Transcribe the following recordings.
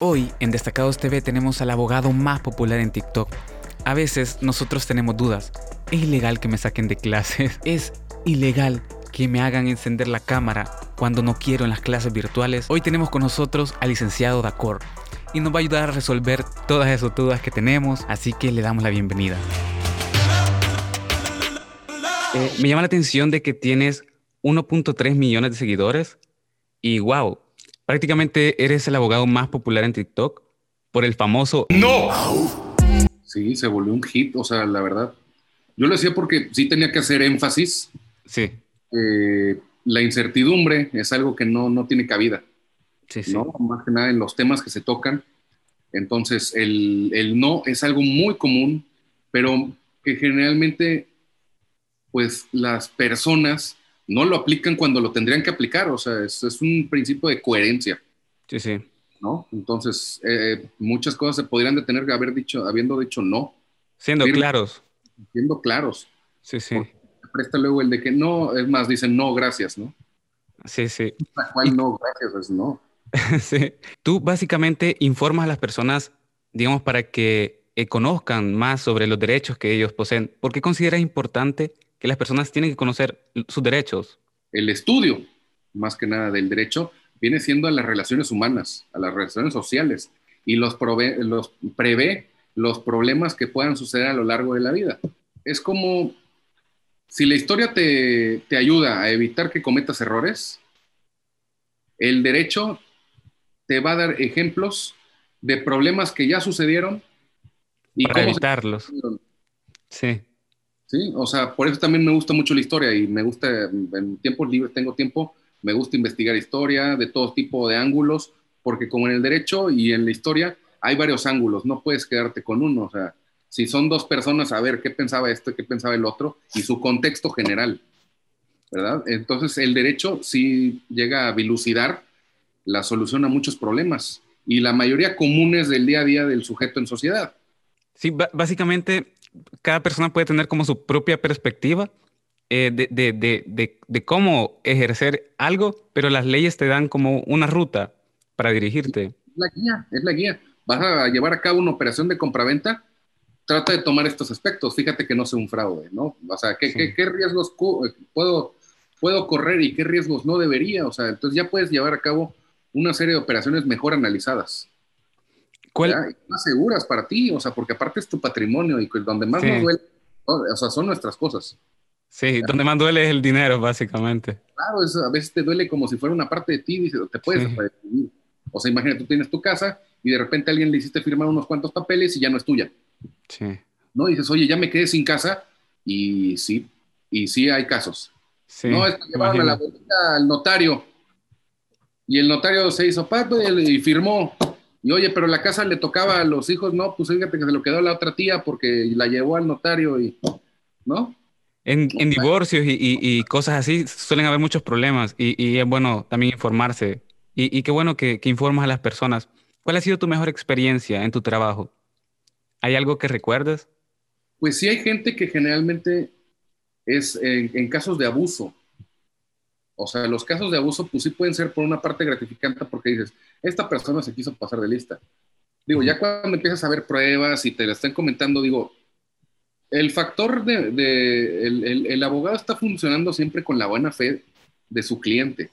Hoy en Destacados TV tenemos al abogado más popular en TikTok. A veces nosotros tenemos dudas. ¿Es ilegal que me saquen de clases? ¿Es ilegal que me hagan encender la cámara cuando no quiero en las clases virtuales? Hoy tenemos con nosotros al licenciado Dacor y nos va a ayudar a resolver todas esas dudas que tenemos, así que le damos la bienvenida. Eh, me llama la atención de que tienes 1.3 millones de seguidores y wow, Prácticamente eres el abogado más popular en TikTok por el famoso ¡No! Sí, se volvió un hit, o sea, la verdad. Yo lo decía porque sí tenía que hacer énfasis. Sí. Eh, la incertidumbre es algo que no, no tiene cabida. Sí, sí. ¿no? Más que nada en los temas que se tocan. Entonces, el, el no es algo muy común, pero que generalmente, pues las personas no lo aplican cuando lo tendrían que aplicar, o sea, es, un principio de coherencia. Sí, sí. ¿No? Entonces, eh, muchas cosas se podrían detener de haber dicho, habiendo dicho no. Siendo claros. Siendo claros. Sí, sí. presta luego el de que no, es más, dicen no, gracias, ¿no? Sí, sí. ¿Cuál no, gracias? Es no. sí. Tú básicamente informas a las personas, digamos, para que eh, conozcan más sobre los derechos que ellos poseen. ¿Por qué consideras importante que las personas tienen que conocer sus derechos. El estudio, más que nada del derecho, viene siendo a las relaciones humanas, a las relaciones sociales, y los, los prevé los problemas que puedan suceder a lo largo de la vida. Es como si la historia te, te ayuda a evitar que cometas errores, el derecho te va a dar ejemplos de problemas que ya sucedieron y Para evitarlos. Sí. Sí, o sea, por eso también me gusta mucho la historia y me gusta, en tiempos libres tengo tiempo, me gusta investigar historia de todo tipo de ángulos, porque como en el derecho y en la historia hay varios ángulos, no puedes quedarte con uno, o sea, si son dos personas, a ver qué pensaba esto, qué pensaba el otro y su contexto general, ¿verdad? Entonces el derecho sí llega a dilucidar la solución a muchos problemas y la mayoría comunes del día a día del sujeto en sociedad. Sí, básicamente cada persona puede tener como su propia perspectiva eh, de, cómo ejercer algo, pero las leyes te dan como una ruta para dirigirte. Es la guía, es la guía. Vas a llevar a cabo una operación de compraventa, trata de tomar estos aspectos. Fíjate que no sea un fraude, ¿no? O sea, ¿qué, riesgos puedo, puedo correr y qué riesgos no debería? O sea, entonces ya puedes llevar a cabo una serie de operaciones mejor analizadas. ¿Cuál? más seguras para ti, o sea, porque aparte es tu patrimonio y donde más nos duele, o sea, son nuestras cosas. Sí, donde más duele es el dinero, básicamente. Claro, a veces te duele como si fuera una parte de ti, te puedes sí. O sea, imagínate, tú tienes tu casa y de repente a alguien le hiciste firmar unos cuantos papeles y ya no es tuya. Sí. ¿No? Y dices, oye, ya me quedé sin casa y sí, y sí hay casos. Sí, no, es que llevaron a la abuelita al notario y el notario se hizo pato y firmó y oye, pero la casa le tocaba a los hijos, no, pues fíjate que se lo quedó la otra tía porque la llevó al notario y, ¿no? En, en divorcios y, y, cosas así suelen haber muchos problemas y, y es bueno también informarse. Y, qué bueno que, que, informas a las personas. ¿Cuál ha sido tu mejor experiencia en tu trabajo? ¿Hay algo que recuerdes? Pues sí, hay gente que generalmente es en, en casos de abuso. O sea, los casos de abuso, pues sí pueden ser por una parte gratificante porque dices, esta persona se quiso pasar de lista. Digo, ya cuando empiezas a ver pruebas y te la están comentando, digo, el factor de, el, abogado está funcionando siempre con la buena fe de su cliente.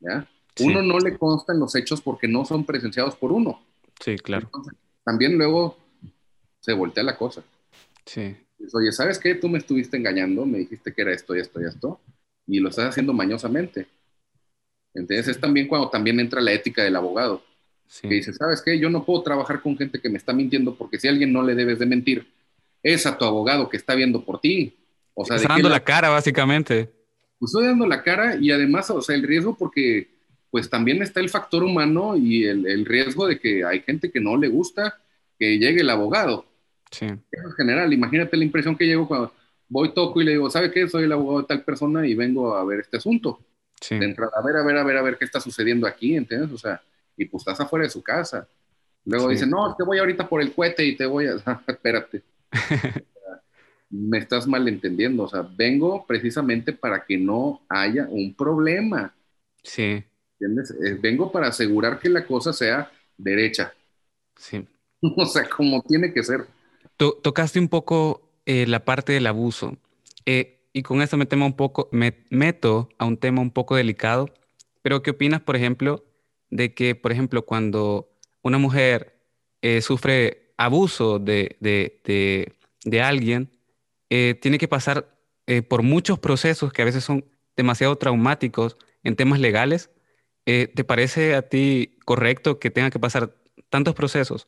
¿ya? Uno no le constan los hechos porque no son presenciados por uno. Sí, claro. también luego se voltea la cosa. Sí. Oye, ¿sabes qué? Tú me estuviste engañando, me dijiste que era esto y esto y esto y lo estás haciendo mañosamente. Entonces es también cuando también entra la ética del abogado. Que dice, ¿sabes qué? Yo no puedo trabajar con gente que me está mintiendo porque si a alguien no le debes de mentir, es a tu abogado que está viendo por ti. O sea, está dando la cara, básicamente. Pues estoy dando la cara y además, o sea, el riesgo porque pues también está el factor humano y el, el riesgo de que hay gente que no le gusta que llegue el abogado. Sí. En general, imagínate la impresión que llego cuando, voy, toco y le digo, ¿sabe qué? Soy el abogado de tal persona y vengo a ver este asunto. Sí. De entrada, a ver, a ver, a ver, a ver qué está sucediendo aquí, ¿entiendes? O sea, y pues estás afuera de su casa. Luego dice, no, te voy ahorita por el cohete y te voy a... Espérate. Me estás malentendiendo. O sea, vengo precisamente para que no haya un problema. Sí. ¿Entiendes? Eh, vengo para asegurar que la cosa sea derecha. Sí. o sea, como tiene que ser. tocaste un poco eh, la parte del abuso. Eh, y con esto me, un poco, me meto a un tema un poco delicado. Pero, ¿qué opinas, por ejemplo, de que, por ejemplo, cuando una mujer eh, sufre abuso de, de, de, alguien, tiene que pasar por muchos procesos que a veces son demasiado traumáticos en temas legales? ¿Te parece a ti correcto que tenga que pasar tantos procesos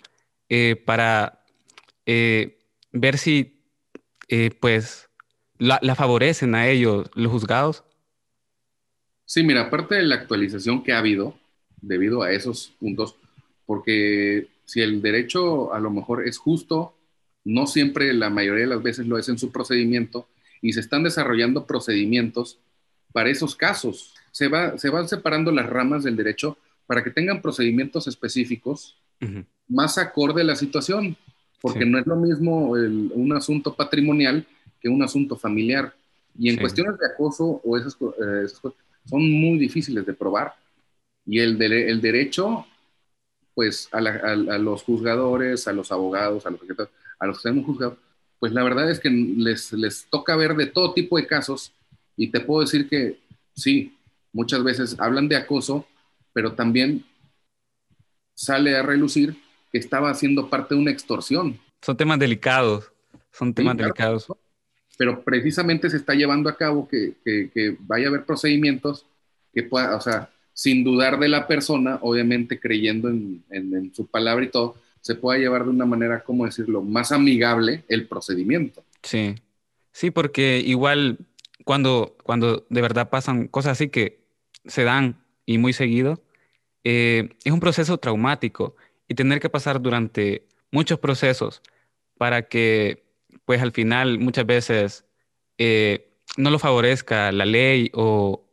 eh, para eh, ver si eh, pues la, favorecen a ellos los juzgados? Sí, mira, aparte de la actualización que ha habido debido a esos puntos, porque si el derecho a lo mejor es justo, no siempre la mayoría de las veces lo es en su procedimiento y se están desarrollando procedimientos para esos casos. Se, va, se van separando las ramas del derecho para que tengan procedimientos específicos más acorde a la situación, porque no es lo mismo un asunto patrimonial que un asunto familiar. Y en cuestiones de acoso o esas, eh, cosas son muy difíciles de probar. Y el, el derecho, pues a, los juzgadores, a los abogados, a los, a los que hemos juzgado, pues la verdad es que les, les toca ver de todo tipo de casos y te puedo decir que sí, muchas veces hablan de acoso, pero también sale a relucir que estaba haciendo parte de una extorsión. Son temas delicados, son temas delicados. Pero precisamente se está llevando a cabo que, que, vaya a haber procedimientos que pueda, o sea, sin dudar de la persona, obviamente creyendo en, en, su palabra y todo, se pueda llevar de una manera, ¿cómo decirlo?, más amigable el procedimiento. Sí, sí, porque igual cuando, cuando de verdad pasan cosas así que se dan y muy seguido, eh, es un proceso traumático y tener que pasar durante muchos procesos para que, pues al final, muchas veces eh, no lo favorezca la ley o,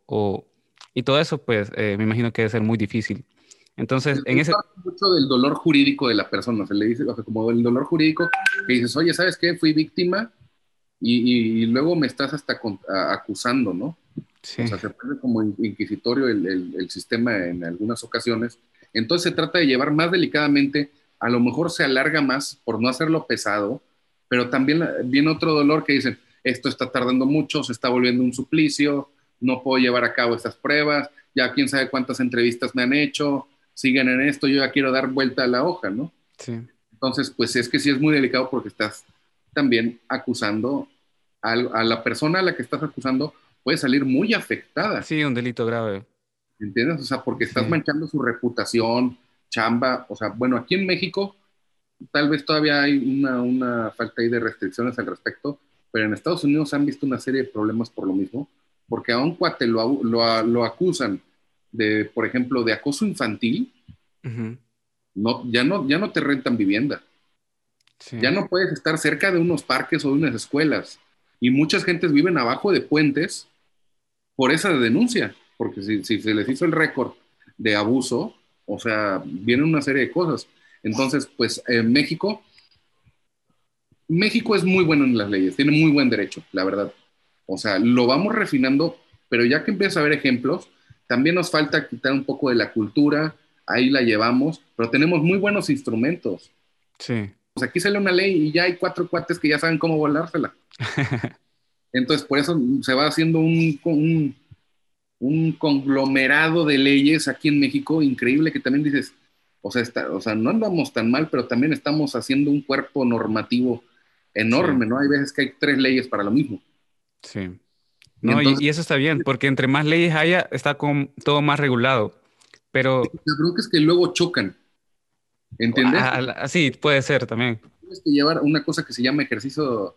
y todo eso, pues eh, me imagino que debe ser muy difícil. Entonces, en ese... mucho del dolor jurídico de la persona, se le dice, como el dolor jurídico, que dices, oye, ¿sabes qué? Fui víctima y, luego me estás hasta acusando, ¿no? O sea, se pone como inquisitorio el, sistema en algunas ocasiones. Entonces se trata de llevar más delicadamente, a lo mejor se alarga más por no hacerlo pesado, pero también viene otro dolor que dicen, esto está tardando mucho, se está volviendo un suplicio, no puedo llevar a cabo estas pruebas, ya quién sabe cuántas entrevistas me han hecho, siguen en esto, yo ya quiero dar vuelta a la hoja, ¿no? Sí. Entonces, pues es que sí es muy delicado porque estás también acusando a, a la persona a la que estás acusando puede salir muy afectada. Sí, un delito grave. ¿Entiendes? O sea, porque estás manchando su reputación, chamba. O sea, bueno, aquí en México tal vez todavía hay una, una falta ahí de restricciones al respecto, pero en Estados Unidos han visto una serie de problemas por lo mismo, porque a un cuate lo, lo, lo acusan de, por ejemplo, de acoso infantil, no, ya, no, ya no te rentan vivienda. Ya no puedes estar cerca de unos parques o de unas escuelas. Y muchas gentes viven abajo de puentes por esa denuncia, porque si, se les hizo el récord de abuso, o sea, vienen una serie de cosas. Entonces, pues en México, México es muy bueno en las leyes, tiene muy buen derecho, la verdad. O sea, lo vamos refinando, pero ya que empieza a haber ejemplos, también nos falta quitar un poco de la cultura, ahí la llevamos, pero tenemos muy buenos instrumentos. Sí. Pues aquí sale una ley y ya hay cuatro cuates que ya saben cómo volársela. Entonces, por eso se va haciendo un, un, conglomerado de leyes aquí en México increíble que también dices, o sea, está, o sea, no andamos tan mal, pero también estamos haciendo un cuerpo normativo enorme, ¿no? Hay veces que hay tres leyes para lo mismo. Sí. No, y, eso está bien, porque entre más leyes haya, está con todo más regulado. Pero. Creo que es que luego chocan. ¿Entiendes? sí, puede ser también. Tienes que llevar una cosa que se llama ejercicio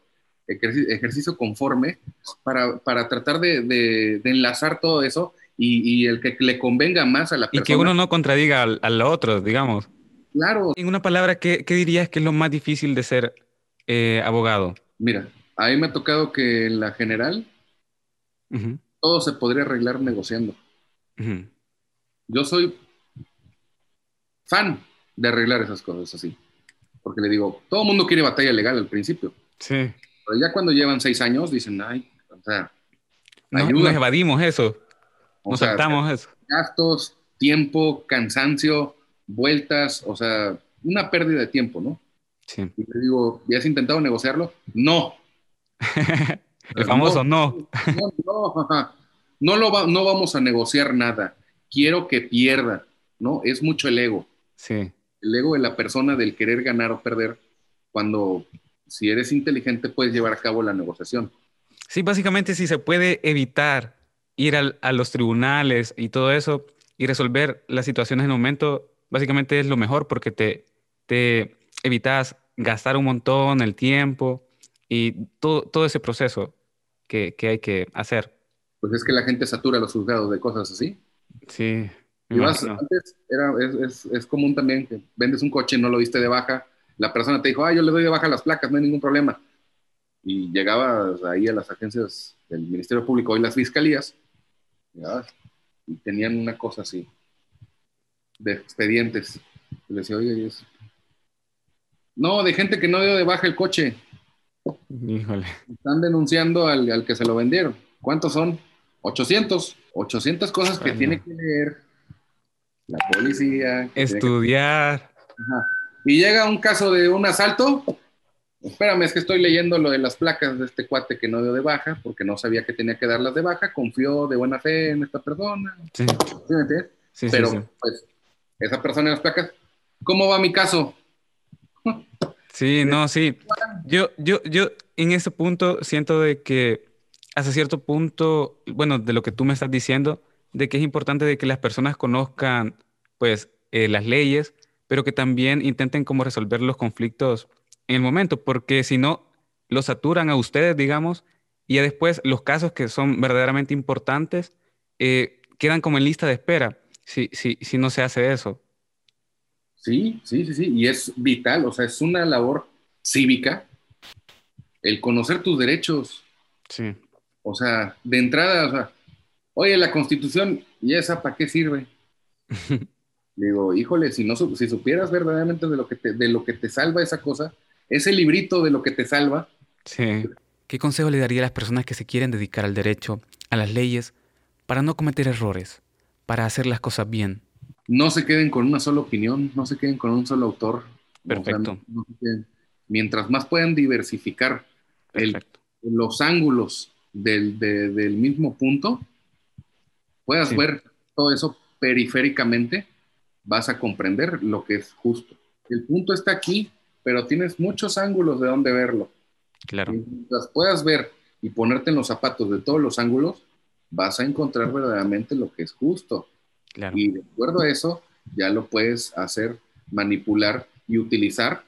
ejercicio conforme para, para tratar de, de, enlazar todo eso y, y, el que le convenga más a la persona. Y que uno no contradiga al, otro, digamos. Claro. En una palabra, ¿qué, ¿qué, dirías que es lo más difícil de ser eh, abogado? Mira, a mí me ha tocado que en la general todo se podría arreglar negociando. Yo soy fan de arreglar esas cosas así. Porque le digo, todo el mundo quiere batalla legal al principio. Sí. Pero ya cuando llevan seis años dicen, ay, o sea, nos evadimos eso. nos saltamos eso. Gastos, tiempo, cansancio, vueltas, o sea, una pérdida de tiempo, ¿no? Sí. Y te digo, ¿ya has intentado negociarlo? No. El famoso no. No, no, ajá. no, lo va- no vamos a negociar nada. Quiero que pierda, ¿no? Es mucho el ego. Sí, El ego de la persona del querer ganar o perder, cuando si eres inteligente puedes llevar a cabo la negociación. Sí, básicamente si se puede evitar ir al- a los tribunales y todo eso y resolver las situaciones en el momento, básicamente es lo mejor porque te, te evitas gastar un montón el tiempo y todo, todo ese proceso que, que hay que hacer. Pues es que la gente satura los juzgados de cosas así. Sí, Y imagino. antes era, es, es- es común también que vendes un coche y no lo diste de baja. La persona te dijo, ah, yo le doy de baja las placas, no hay ningún problema. Y llegabas ahí a las agencias del Ministerio Público y las fiscalías y tenían una cosa así de expedientes. Y le decía, oye, ¿y eso?". no, de gente que no dio de baja el coche. Híjole. Están denunciando al, al que se lo vendieron. ¿Cuántos son? 800. 800 cosas que tiene que leer la policía. que- Estudiar. Ajá. Y llega un caso de un asalto. Espérame, es que estoy leyendo lo de las placas de este cuate que no dio de baja porque no sabía que tenía que darlas de baja. Confió de buena fe en esta persona. Sí, ¿Sí me entiendes? sí, Pero, sí. pues, esa persona en las placas, ¿cómo va mi caso? Sí, no, sí. Yo, yo, yo en ese punto siento de que hasta cierto punto, bueno, de lo que tú me estás diciendo, de que es importante de que las personas conozcan, pues, eh, las leyes, pero que también intenten como resolver los conflictos en el momento, porque si no, los saturan a ustedes, digamos, y ya después los casos que son verdaderamente importantes eh, quedan como en lista de espera, si, si, si no se hace eso. Sí, sí, sí, sí. Y es vital, o sea, es una labor cívica el conocer tus derechos. Sí. O sea, de entrada, o sea, oye, la constitución, ¿y esa para qué sirve? Digo, híjole, si no si supieras verdaderamente de lo que te, de lo que te salva esa cosa, ese librito de lo que te salva, Sí. ¿Qué consejo le daría a las personas que se quieren dedicar al derecho, a las leyes, para no cometer errores, para hacer las cosas bien? no se queden con una sola opinión, no se queden con un solo autor. O sea, Perfecto. no mientras más puedan diversificar el- los ángulos del, de- del mismo punto, puedas Sí. ver todo eso periféricamente, vas a comprender lo que es justo. El punto está aquí, pero tienes muchos ángulos de donde verlo. Claro. Y mientras puedas ver y ponerte en los zapatos de todos los ángulos, vas a encontrar verdaderamente lo que es justo. Claro. Y de acuerdo a eso, ya lo puedes hacer, manipular y utilizar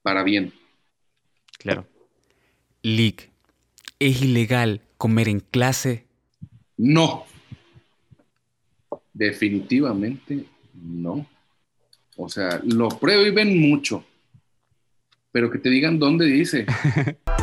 para bien. Claro. Lick. ¿Es ilegal comer en clase? No. Definitivamente no. O sea, lo prohíben mucho, pero que te digan dónde dice.